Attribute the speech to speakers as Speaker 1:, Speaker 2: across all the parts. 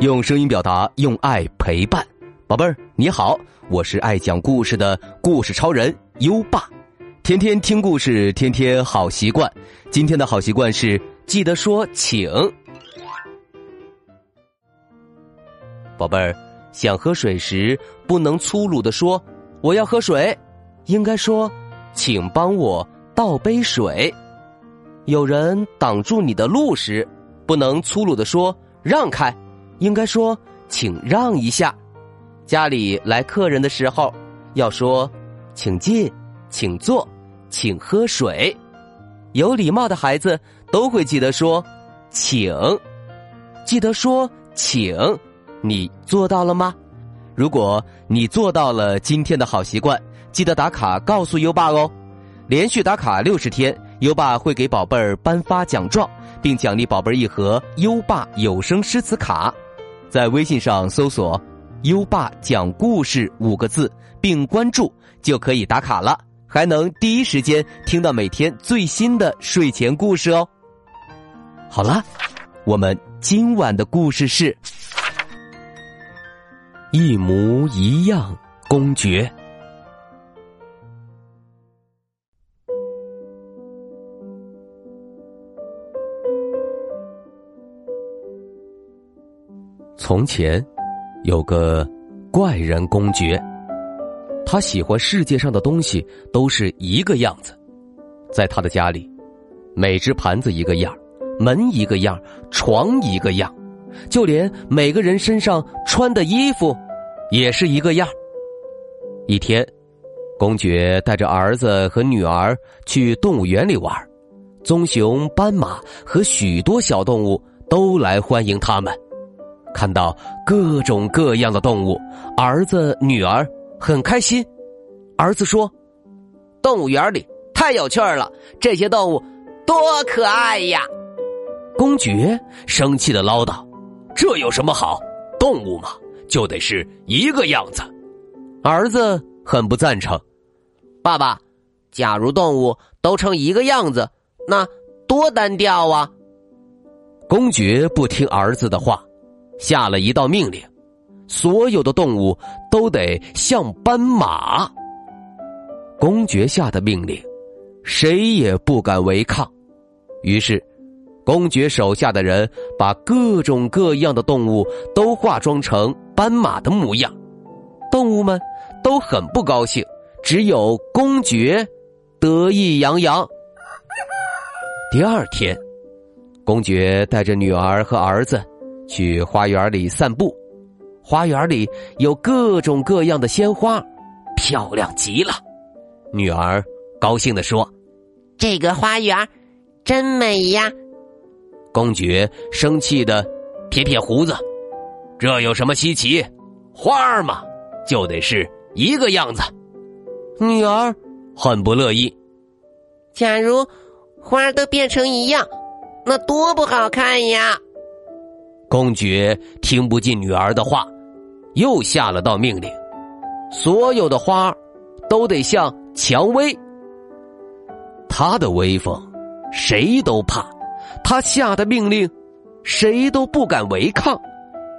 Speaker 1: 用声音表达，用爱陪伴，宝贝儿你好，我是爱讲故事的故事超人优爸，天天听故事，天天好习惯。今天的好习惯是记得说请。宝贝儿，想喝水时不能粗鲁的说我要喝水，应该说请帮我倒杯水。有人挡住你的路时，不能粗鲁的说让开。应该说，请让一下。家里来客人的时候，要说，请进，请坐，请喝水。有礼貌的孩子都会记得说，请，记得说请。你做到了吗？如果你做到了今天的好习惯，记得打卡告诉优爸哦。连续打卡六十天，优爸会给宝贝儿颁发奖状，并奖励宝贝儿一盒优爸有声诗词卡。在微信上搜索“优爸讲故事”五个字，并关注就可以打卡了，还能第一时间听到每天最新的睡前故事哦。好了，我们今晚的故事是一模一样公爵。从前，有个怪人公爵，他喜欢世界上的东西都是一个样子。在他的家里，每只盘子一个样，门一个样，床一个样，就连每个人身上穿的衣服也是一个样。一天，公爵带着儿子和女儿去动物园里玩，棕熊、斑马和许多小动物都来欢迎他们。看到各种各样的动物，儿子女儿很开心。儿子说：“动物园里太有趣儿了，这些动物多可爱呀！”公爵生气的唠叨：“这有什么好？动物嘛，就得是一个样子。”儿子很不赞成：“爸爸，假如动物都成一个样子，那多单调啊！”公爵不听儿子的话。下了一道命令，所有的动物都得像斑马。公爵下的命令，谁也不敢违抗。于是，公爵手下的人把各种各样的动物都化妆成斑马的模样。动物们都很不高兴，只有公爵得意洋洋。第二天，公爵带着女儿和儿子。去花园里散步，花园里有各种各样的鲜花，漂亮极了。女儿高兴的说：“
Speaker 2: 这个花园真美呀！”
Speaker 1: 公爵生气的撇撇胡子：“这有什么稀奇？花儿嘛，就得是一个样子。”女儿很不乐意：“
Speaker 2: 假如花都变成一样，那多不好看呀！”
Speaker 1: 公爵听不进女儿的话，又下了道命令：所有的花都得像蔷薇。他的威风，谁都怕；他下的命令，谁都不敢违抗。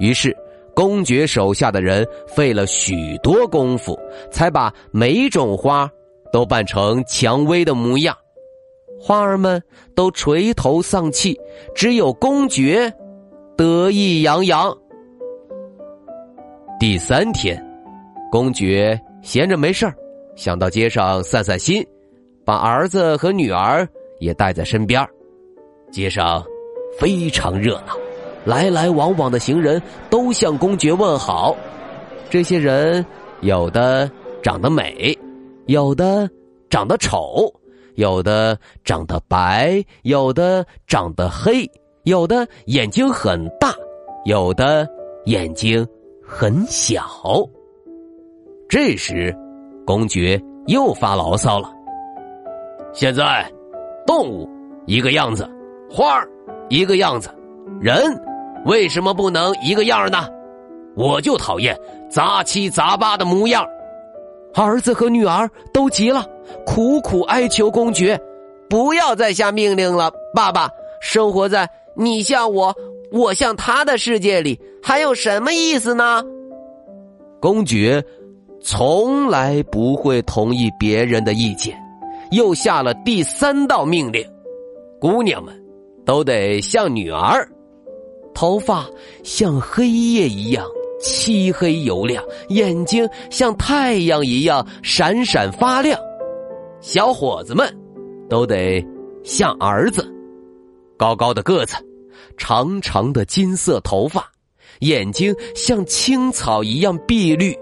Speaker 1: 于是，公爵手下的人费了许多功夫，才把每种花都扮成蔷薇的模样。花儿们都垂头丧气，只有公爵。得意洋洋。第三天，公爵闲着没事儿，想到街上散散心，把儿子和女儿也带在身边。街上非常热闹，来来往往的行人都向公爵问好。这些人有的长得美，有的长得丑，有的长得白，有的长得黑。有的眼睛很大，有的眼睛很小。这时，公爵又发牢骚了：“现在，动物一个样子，花儿一个样子，人为什么不能一个样呢？我就讨厌。杂七杂八的模样。”儿子和女儿都急了，苦苦哀求公爵：“不要再下命令了，爸爸，生活在……”你像我，
Speaker 2: 我像他的世界里还有什么意思呢？
Speaker 1: 公爵从来不会同意别人的意见，又下了第三道命令：姑娘们都得像女儿，头发像黑夜一样漆黑油亮，眼睛像太阳一样闪闪发亮。小伙子们都得像儿子，高高的个子。长长的金色头发，眼睛像青草一样碧绿。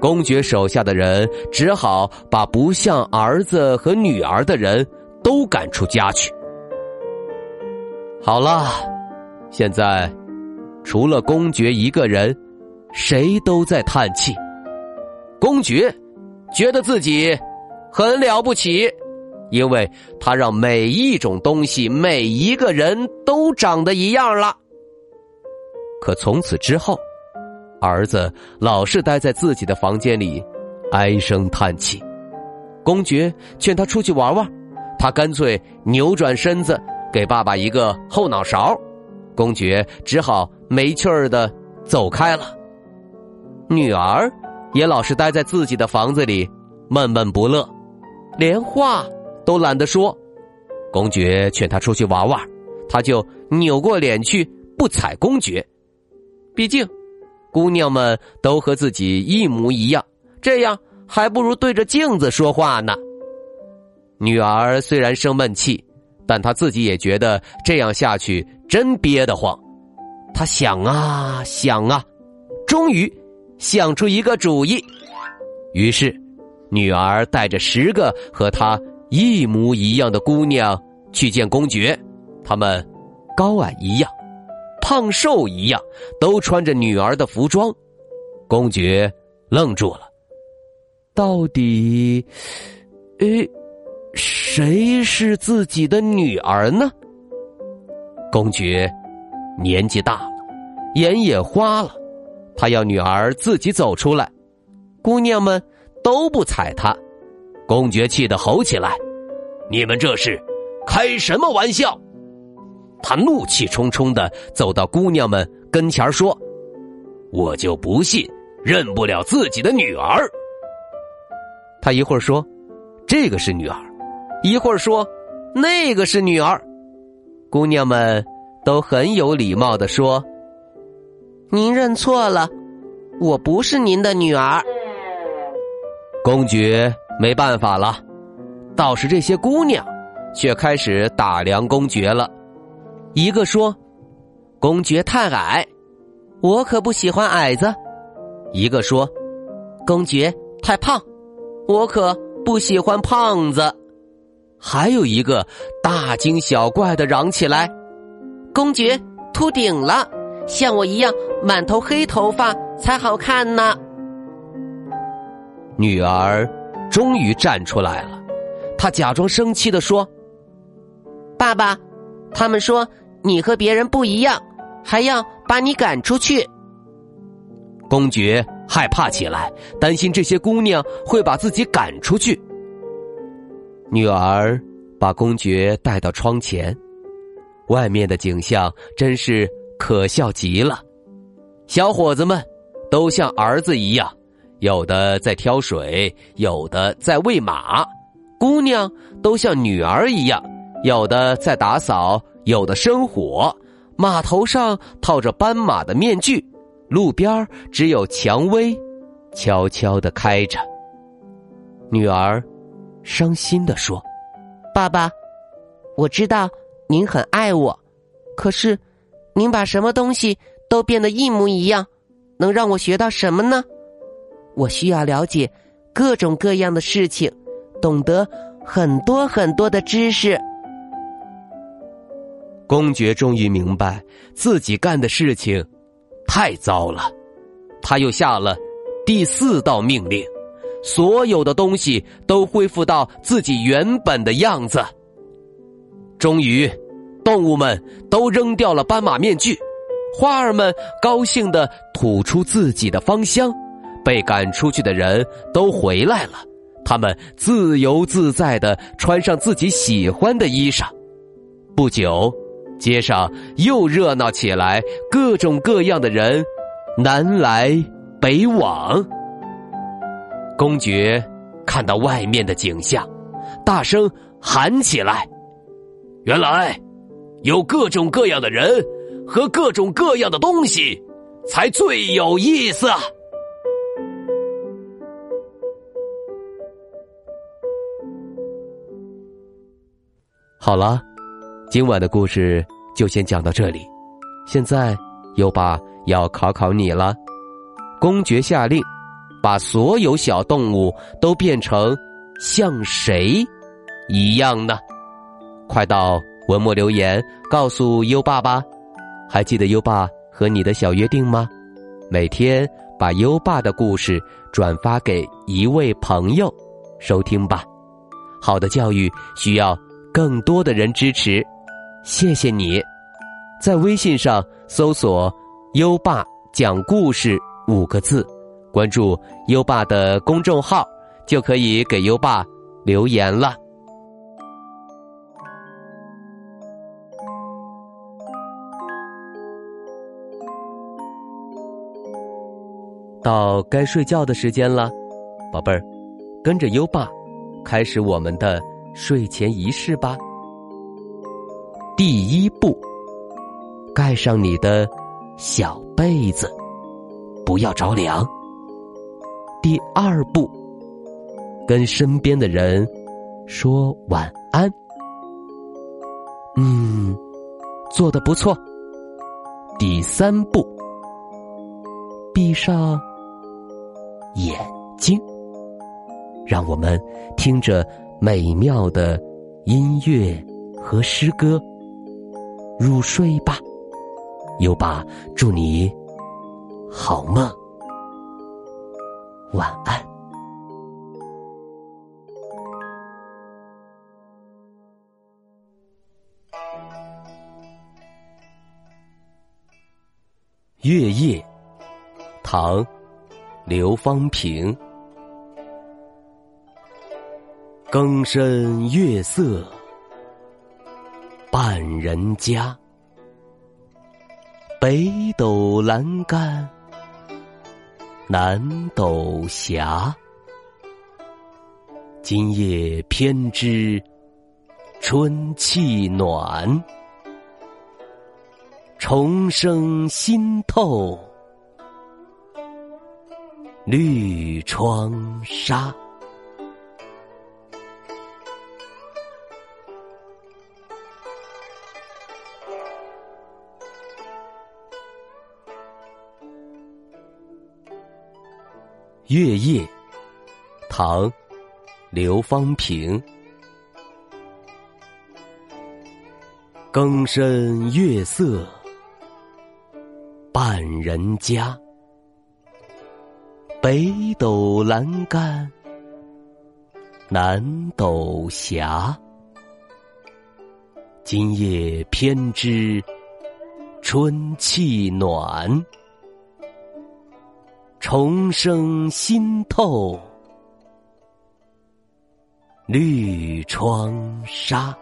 Speaker 1: 公爵手下的人只好把不像儿子和女儿的人都赶出家去。好了，现在除了公爵一个人，谁都在叹气。公爵觉得自己很了不起。因为他让每一种东西、每一个人都长得一样了。可从此之后，儿子老是待在自己的房间里，唉声叹气。公爵劝他出去玩玩，他干脆扭转身子，给爸爸一个后脑勺。公爵只好没趣儿的走开了。女儿也老是待在自己的房子里，闷闷不乐，连话。都懒得说，公爵劝他出去玩玩，他就扭过脸去不睬公爵。毕竟，姑娘们都和自己一模一样，这样还不如对着镜子说话呢。女儿虽然生闷气，但她自己也觉得这样下去真憋得慌。她想啊想啊，终于想出一个主意。于是，女儿带着十个和她。一模一样的姑娘去见公爵，他们高矮一样，胖瘦一样，都穿着女儿的服装。公爵愣住了，到底，诶，谁是自己的女儿呢？公爵年纪大了，眼也花了，他要女儿自己走出来。姑娘们都不睬他。公爵气得吼起来：“你们这是开什么玩笑？”他怒气冲冲的走到姑娘们跟前说：“我就不信认不了自己的女儿。”他一会儿说：“这个是女儿。”一会儿说：“那个是女儿。”姑娘们都很有礼貌的说：“
Speaker 2: 您认错了，我不是您的女儿。”
Speaker 1: 公爵。没办法了，倒是这些姑娘，却开始打量公爵了。一个说：“公爵太矮，我可不喜欢矮子。”一个说：“公爵太胖，我可不喜欢胖子。”还有一个大惊小怪的嚷起来：“公爵秃顶了，像我一样满头黑头发才好看呢。”女儿。终于站出来了，他假装生气的说：“
Speaker 2: 爸爸，他们说你和别人不一样，还要把你赶出去。”
Speaker 1: 公爵害怕起来，担心这些姑娘会把自己赶出去。女儿把公爵带到窗前，外面的景象真是可笑极了。小伙子们都像儿子一样。有的在挑水，有的在喂马，姑娘都像女儿一样，有的在打扫，有的生火。码头上套着斑马的面具，路边只有蔷薇，悄悄的开着。女儿伤心的说：“
Speaker 2: 爸爸，我知道您很爱我，可是您把什么东西都变得一模一样，能让我学到什么呢？”我需要了解各种各样的事情，懂得很多很多的知识。
Speaker 1: 公爵终于明白自己干的事情太糟了，他又下了第四道命令：所有的东西都恢复到自己原本的样子。终于，动物们都扔掉了斑马面具，花儿们高兴的吐出自己的芳香。被赶出去的人都回来了，他们自由自在的穿上自己喜欢的衣裳。不久，街上又热闹起来，各种各样的人南来北往。公爵看到外面的景象，大声喊起来：“原来有各种各样的人和各种各样的东西，才最有意思！”好了，今晚的故事就先讲到这里。现在优爸要考考你了。公爵下令，把所有小动物都变成像谁一样呢？快到文末留言告诉优爸吧。还记得优爸和你的小约定吗？每天把优爸的故事转发给一位朋友收听吧。好的教育需要。更多的人支持，谢谢你！在微信上搜索“优爸讲故事”五个字，关注优爸的公众号，就可以给优爸留言了。到该睡觉的时间了，宝贝儿，跟着优爸，开始我们的。睡前仪式吧。第一步，盖上你的小被子，不要着凉。第二步，跟身边的人说晚安。嗯，做的不错。第三步，闭上眼睛，让我们听着。美妙的音乐和诗歌，入睡吧，优爸祝你好梦，晚安。月夜，唐，刘方平。更深月色半人家，北斗阑干南斗斜。今夜偏知春气暖，虫声新透绿窗纱。月夜，唐，刘方平。更深月色半人家，北斗阑干南斗斜。今夜偏知春气暖。重生，心透绿窗纱。